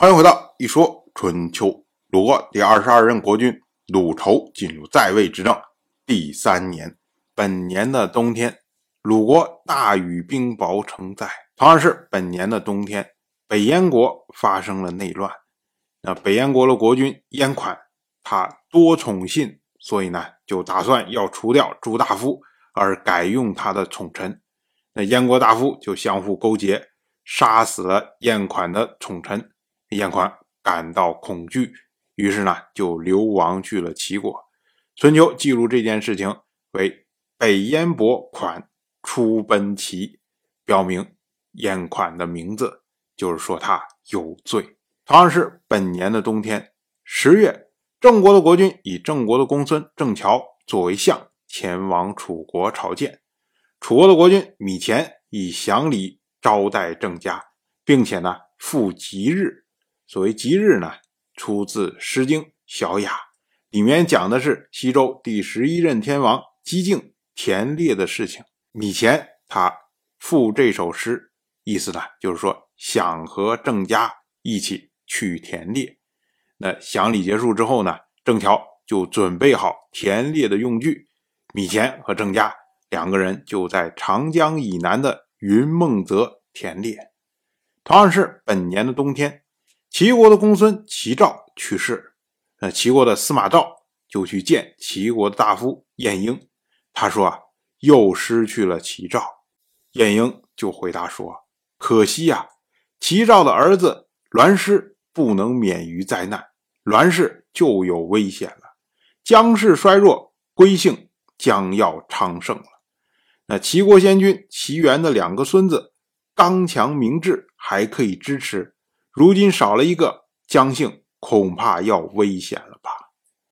欢迎回到一说春秋。鲁国第二十二任国君鲁仇进入在位执政第三年，本年的冬天，鲁国大雨冰雹成灾。同样是本年的冬天，北燕国发生了内乱。那北燕国的国君燕款，他多宠信，所以呢，就打算要除掉朱大夫，而改用他的宠臣。那燕国大夫就相互勾结，杀死了燕款的宠臣。燕款感到恐惧，于是呢就流亡去了齐国。春秋记录这件事情为北燕伯款出奔齐，标明燕款的名字，就是说他有罪。同样是本年的冬天，十月，郑国的国君以郑国的公孙郑乔作为相，前往楚国朝见。楚国的国君米虔以祥礼招待郑家，并且呢赴吉日。所谓吉日呢，出自《诗经·小雅》，里面讲的是西周第十一任天王姬敬田猎的事情。米前他赋这首诗，意思呢就是说想和郑家一起去田猎。那享礼结束之后呢，郑乔就准备好田猎的用具，米前和郑家两个人就在长江以南的云梦泽田猎。同样是本年的冬天。齐国的公孙齐赵去世，那齐国的司马昭就去见齐国的大夫晏婴。他说：“啊，又失去了齐赵。”晏婴就回答说：“可惜呀，齐赵的儿子栾氏不能免于灾难，栾氏就有危险了。姜氏衰弱，归姓将要昌盛了。那齐国先君齐元的两个孙子刚强明智，还可以支持。”如今少了一个姜姓，恐怕要危险了吧？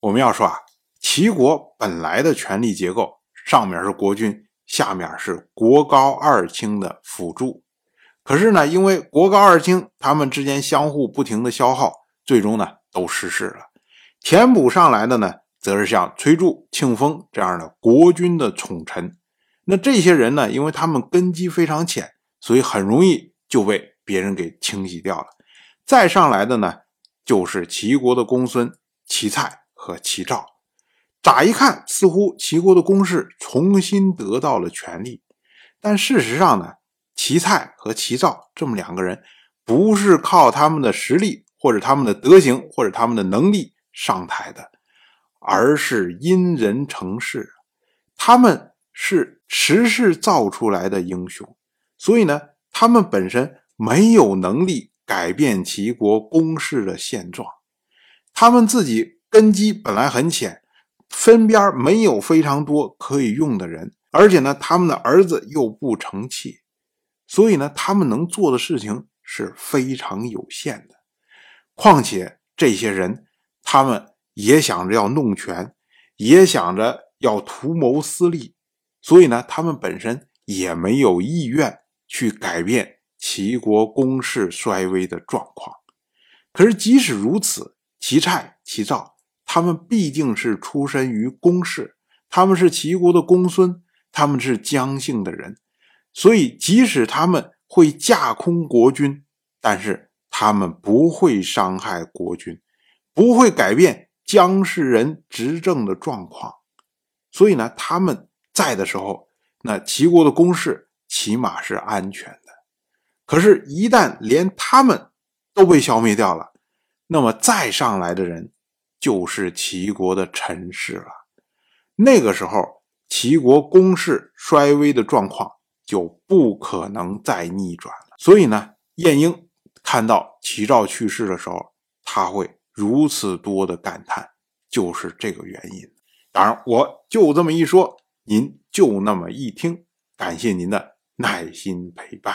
我们要说啊，齐国本来的权力结构，上面是国君，下面是国高二卿的辅助。可是呢，因为国高二卿他们之间相互不停的消耗，最终呢都失势了。填补上来的呢，则是像崔杼、庆丰这样的国君的宠臣。那这些人呢，因为他们根基非常浅，所以很容易就被别人给清洗掉了。再上来的呢，就是齐国的公孙齐蔡和齐赵。乍一看，似乎齐国的公室重新得到了权力，但事实上呢，齐蔡和齐赵这么两个人，不是靠他们的实力或者他们的德行或者他们的能力上台的，而是因人成事。他们是时势造出来的英雄，所以呢，他们本身没有能力。改变齐国公室的现状，他们自己根基本来很浅，身边没有非常多可以用的人，而且呢，他们的儿子又不成器，所以呢，他们能做的事情是非常有限的。况且这些人，他们也想着要弄权，也想着要图谋私利，所以呢，他们本身也没有意愿去改变。齐国公室衰微的状况，可是即使如此，齐蔡、齐赵他们毕竟是出身于公室，他们是齐国的公孙，他们是姜姓的人，所以即使他们会架空国君，但是他们不会伤害国君，不会改变姜氏人执政的状况，所以呢，他们在的时候，那齐国的公室起码是安全的。可是，一旦连他们都被消灭掉了，那么再上来的人就是齐国的陈氏了。那个时候，齐国攻势衰微的状况就不可能再逆转了。所以呢，晏婴看到齐赵去世的时候，他会如此多的感叹，就是这个原因。当然，我就这么一说，您就那么一听，感谢您的耐心陪伴。